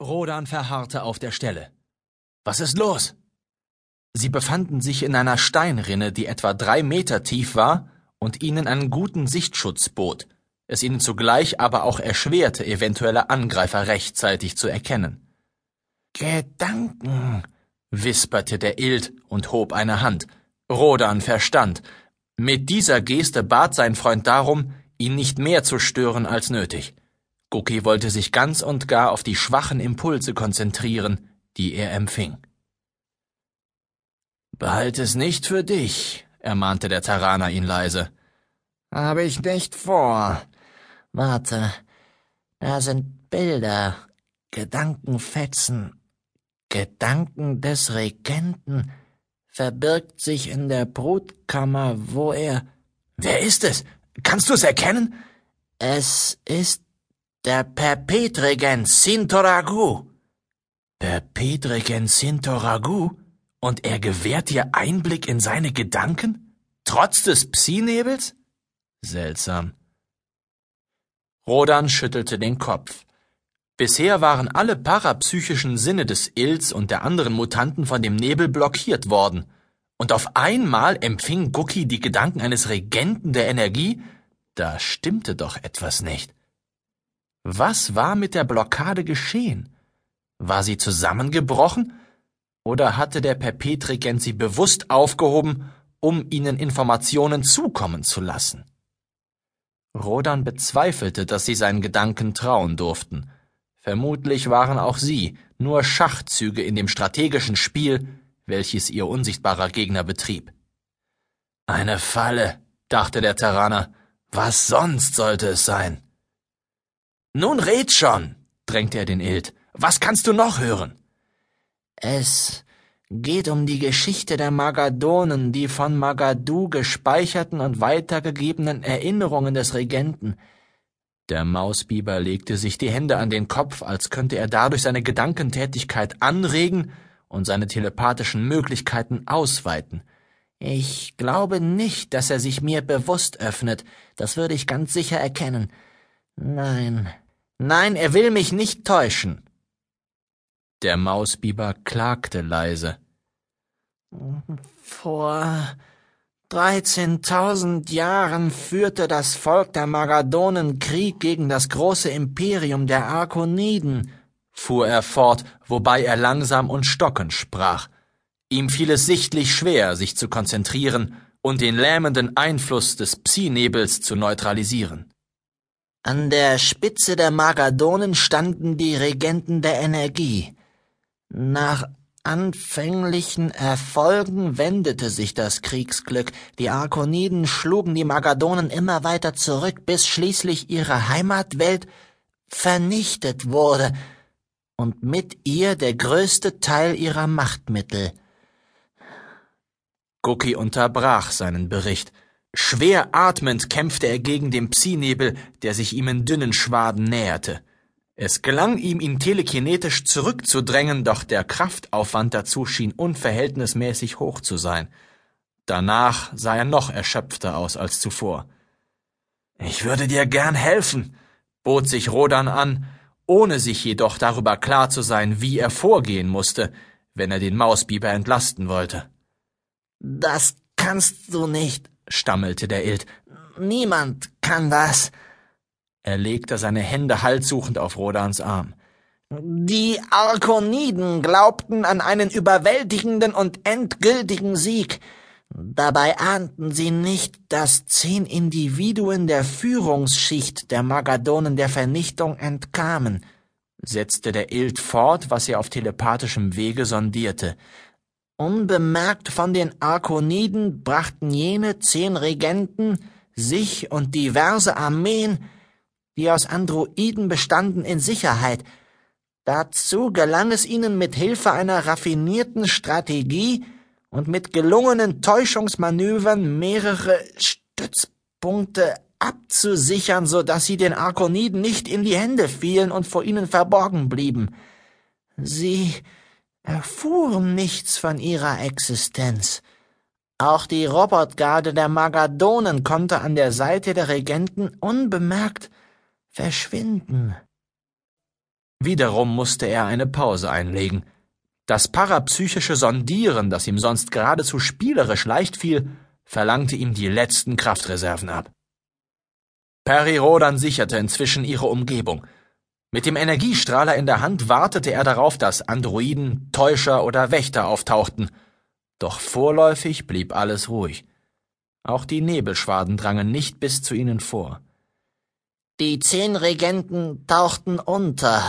Rodan verharrte auf der Stelle. Was ist los? Sie befanden sich in einer Steinrinne, die etwa drei Meter tief war und ihnen einen guten Sichtschutz bot, es ihnen zugleich aber auch erschwerte, eventuelle Angreifer rechtzeitig zu erkennen. Gedanken, wisperte der Ild und hob eine Hand. Rodan verstand. Mit dieser Geste bat sein Freund darum, ihn nicht mehr zu stören als nötig. Guki wollte sich ganz und gar auf die schwachen Impulse konzentrieren, die er empfing. Behalt es nicht für dich, ermahnte der Taraner ihn leise. Habe ich nicht vor. Warte, da sind Bilder, Gedankenfetzen, Gedanken des Regenten, verbirgt sich in der Brutkammer, wo er. Wer ist es? Kannst du es erkennen? Es ist der Perpetregent Sintoragu. Perpetregent Sintoragu? Und er gewährt dir Einblick in seine Gedanken? Trotz des Psi-Nebels? Seltsam. Rodan schüttelte den Kopf. Bisher waren alle parapsychischen Sinne des Ills und der anderen Mutanten von dem Nebel blockiert worden. Und auf einmal empfing Guki die Gedanken eines Regenten der Energie? Da stimmte doch etwas nicht. Was war mit der Blockade geschehen? War sie zusammengebrochen? Oder hatte der Perpetrigent sie bewusst aufgehoben, um ihnen Informationen zukommen zu lassen? Rodan bezweifelte, dass sie seinen Gedanken trauen durften. Vermutlich waren auch sie nur Schachzüge in dem strategischen Spiel, welches ihr unsichtbarer Gegner betrieb. Eine Falle, dachte der Terraner. Was sonst sollte es sein? Nun red schon, drängte er den Ild. Was kannst du noch hören? Es geht um die Geschichte der Magadonen, die von Magadu gespeicherten und weitergegebenen Erinnerungen des Regenten. Der Mausbiber legte sich die Hände an den Kopf, als könnte er dadurch seine Gedankentätigkeit anregen und seine telepathischen Möglichkeiten ausweiten. Ich glaube nicht, dass er sich mir bewusst öffnet, das würde ich ganz sicher erkennen. Nein, nein, er will mich nicht täuschen. Der Mausbiber klagte leise. Vor Dreizehntausend Jahren führte das Volk der Magadonen Krieg gegen das große Imperium der Arkoniden, fuhr er fort, wobei er langsam und stockend sprach. Ihm fiel es sichtlich schwer, sich zu konzentrieren und den lähmenden Einfluss des Psi-Nebels zu neutralisieren. An der Spitze der Magadonen standen die Regenten der Energie. Nach anfänglichen Erfolgen wendete sich das Kriegsglück. Die Arkoniden schlugen die Magadonen immer weiter zurück, bis schließlich ihre Heimatwelt vernichtet wurde und mit ihr der größte Teil ihrer Machtmittel. Guki unterbrach seinen Bericht. Schwer atmend kämpfte er gegen den Psi-Nebel, der sich ihm in dünnen Schwaden näherte. Es gelang ihm, ihn telekinetisch zurückzudrängen, doch der Kraftaufwand dazu schien unverhältnismäßig hoch zu sein. Danach sah er noch erschöpfter aus als zuvor. Ich würde dir gern helfen, bot sich Rodan an, ohne sich jedoch darüber klar zu sein, wie er vorgehen musste, wenn er den Mausbiber entlasten wollte. Das kannst du nicht, stammelte der Ild. Niemand kann das. Er legte seine Hände halssuchend auf Rodans Arm. Die Arkoniden glaubten an einen überwältigenden und endgültigen Sieg. Dabei ahnten sie nicht, dass zehn Individuen der Führungsschicht der Magadonen der Vernichtung entkamen, setzte der Ild fort, was er auf telepathischem Wege sondierte. Unbemerkt von den Arkoniden brachten jene zehn Regenten sich und diverse Armeen die aus Androiden bestanden, in Sicherheit. Dazu gelang es ihnen mit Hilfe einer raffinierten Strategie und mit gelungenen Täuschungsmanövern mehrere Stützpunkte abzusichern, so dass sie den Arkoniden nicht in die Hände fielen und vor ihnen verborgen blieben. Sie erfuhren nichts von ihrer Existenz. Auch die Robotgarde der Magadonen konnte an der Seite der Regenten unbemerkt verschwinden Wiederum musste er eine Pause einlegen. Das parapsychische Sondieren, das ihm sonst geradezu spielerisch leicht fiel, verlangte ihm die letzten Kraftreserven ab. Perry Rodan sicherte inzwischen ihre Umgebung. Mit dem Energiestrahler in der Hand wartete er darauf, dass Androiden, Täuscher oder Wächter auftauchten. Doch vorläufig blieb alles ruhig. Auch die Nebelschwaden drangen nicht bis zu ihnen vor. Die zehn Regenten tauchten unter,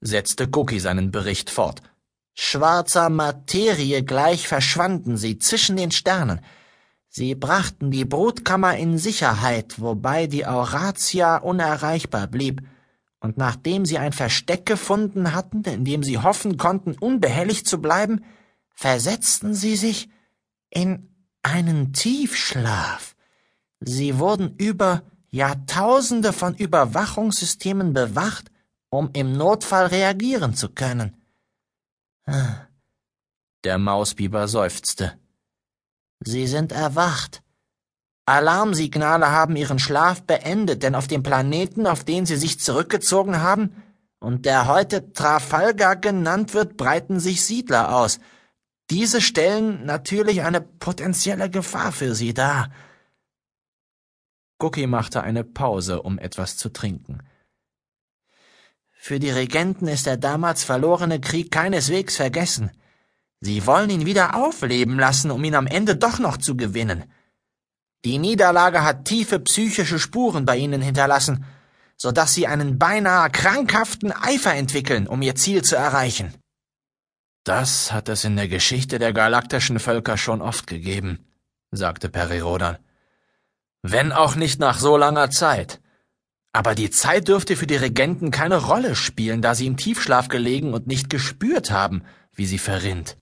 setzte Cookie seinen Bericht fort. Schwarzer Materie gleich verschwanden sie zwischen den Sternen. Sie brachten die Brutkammer in Sicherheit, wobei die Auratia unerreichbar blieb. Und nachdem sie ein Versteck gefunden hatten, in dem sie hoffen konnten, unbehelligt zu bleiben, versetzten sie sich in einen Tiefschlaf. Sie wurden über Jahrtausende von Überwachungssystemen bewacht, um im Notfall reagieren zu können. Der Mausbiber seufzte. Sie sind erwacht. Alarmsignale haben ihren Schlaf beendet, denn auf dem Planeten, auf den sie sich zurückgezogen haben und der heute Trafalgar genannt wird, breiten sich Siedler aus. Diese stellen natürlich eine potenzielle Gefahr für sie dar. Cookie machte eine Pause, um etwas zu trinken. Für die Regenten ist der damals verlorene Krieg keineswegs vergessen. Sie wollen ihn wieder aufleben lassen, um ihn am Ende doch noch zu gewinnen. Die Niederlage hat tiefe psychische Spuren bei ihnen hinterlassen, so dass sie einen beinahe krankhaften Eifer entwickeln, um ihr Ziel zu erreichen. Das hat es in der Geschichte der galaktischen Völker schon oft gegeben, sagte Perirodan. Wenn auch nicht nach so langer Zeit. Aber die Zeit dürfte für die Regenten keine Rolle spielen, da sie im Tiefschlaf gelegen und nicht gespürt haben, wie sie verrinnt.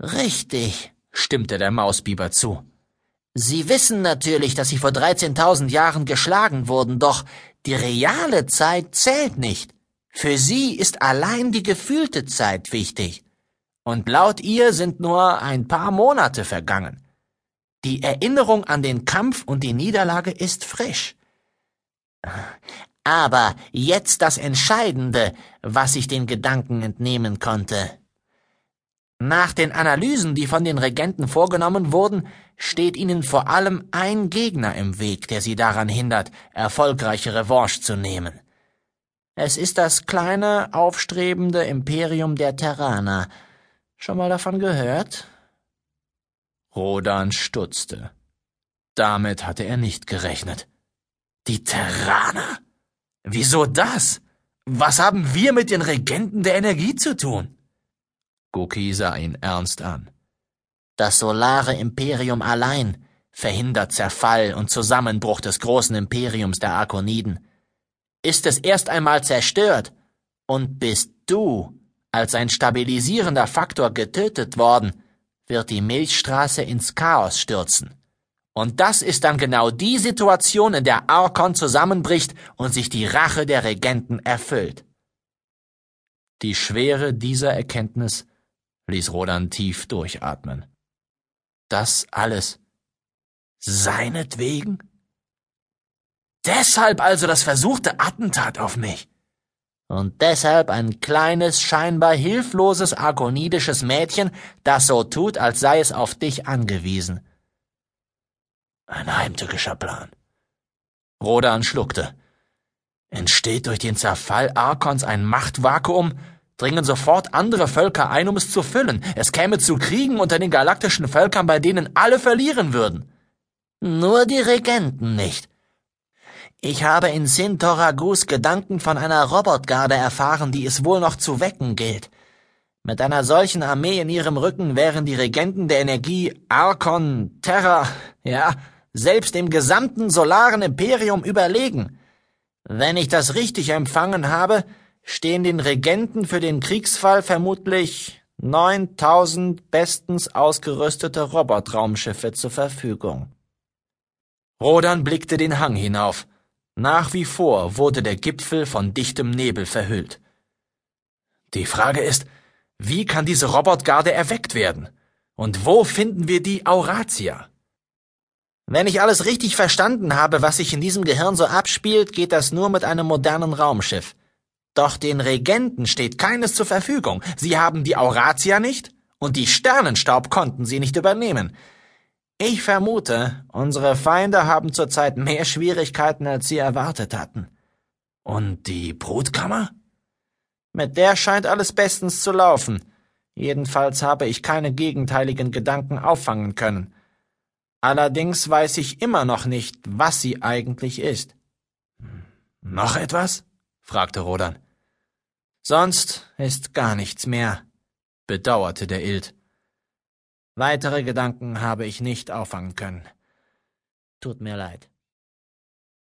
Richtig, stimmte der Mausbiber zu. Sie wissen natürlich, dass sie vor 13.000 Jahren geschlagen wurden, doch die reale Zeit zählt nicht. Für sie ist allein die gefühlte Zeit wichtig. Und laut ihr sind nur ein paar Monate vergangen. Die Erinnerung an den Kampf und die Niederlage ist frisch. Aber jetzt das Entscheidende, was ich den Gedanken entnehmen konnte. Nach den Analysen, die von den Regenten vorgenommen wurden, steht ihnen vor allem ein Gegner im Weg, der sie daran hindert, erfolgreiche Revanche zu nehmen. Es ist das kleine, aufstrebende Imperium der Terraner. Schon mal davon gehört? Rodan stutzte. Damit hatte er nicht gerechnet. Die Terraner? Wieso das? Was haben wir mit den Regenten der Energie zu tun? Goki sah ihn ernst an. Das solare Imperium allein verhindert Zerfall und Zusammenbruch des großen Imperiums der Arkoniden. Ist es erst einmal zerstört und bist du als ein stabilisierender Faktor getötet worden, wird die Milchstraße ins Chaos stürzen. Und das ist dann genau die Situation, in der Arkon zusammenbricht und sich die Rache der Regenten erfüllt. Die Schwere dieser Erkenntnis ließ Rodan tief durchatmen. Das alles seinetwegen? Deshalb also das versuchte Attentat auf mich und deshalb ein kleines, scheinbar hilfloses, agonidisches Mädchen, das so tut, als sei es auf dich angewiesen. Ein heimtückischer Plan. Rodan schluckte. Entsteht durch den Zerfall Arkons ein Machtvakuum, dringen sofort andere Völker ein, um es zu füllen. Es käme zu Kriegen unter den galaktischen Völkern, bei denen alle verlieren würden. Nur die Regenten nicht. Ich habe in Sintoragus Gedanken von einer Robotgarde erfahren, die es wohl noch zu wecken gilt. Mit einer solchen Armee in ihrem Rücken wären die Regenten der Energie Arkon, Terra, ja, selbst dem gesamten solaren Imperium überlegen. Wenn ich das richtig empfangen habe, stehen den Regenten für den Kriegsfall vermutlich 9000 bestens ausgerüstete Robotraumschiffe zur Verfügung. Rodan blickte den Hang hinauf. Nach wie vor wurde der Gipfel von dichtem Nebel verhüllt. Die Frage ist, wie kann diese Robotgarde erweckt werden? Und wo finden wir die Auratia? Wenn ich alles richtig verstanden habe, was sich in diesem Gehirn so abspielt, geht das nur mit einem modernen Raumschiff. Doch den Regenten steht keines zur Verfügung. Sie haben die Auratia nicht und die Sternenstaub konnten sie nicht übernehmen. Ich vermute, unsere Feinde haben zurzeit mehr Schwierigkeiten, als sie erwartet hatten. Und die Brutkammer? Mit der scheint alles bestens zu laufen. Jedenfalls habe ich keine gegenteiligen Gedanken auffangen können. Allerdings weiß ich immer noch nicht, was sie eigentlich ist. Noch etwas? fragte Rodan. Sonst ist gar nichts mehr, bedauerte der Ild. Weitere Gedanken habe ich nicht auffangen können. Tut mir leid.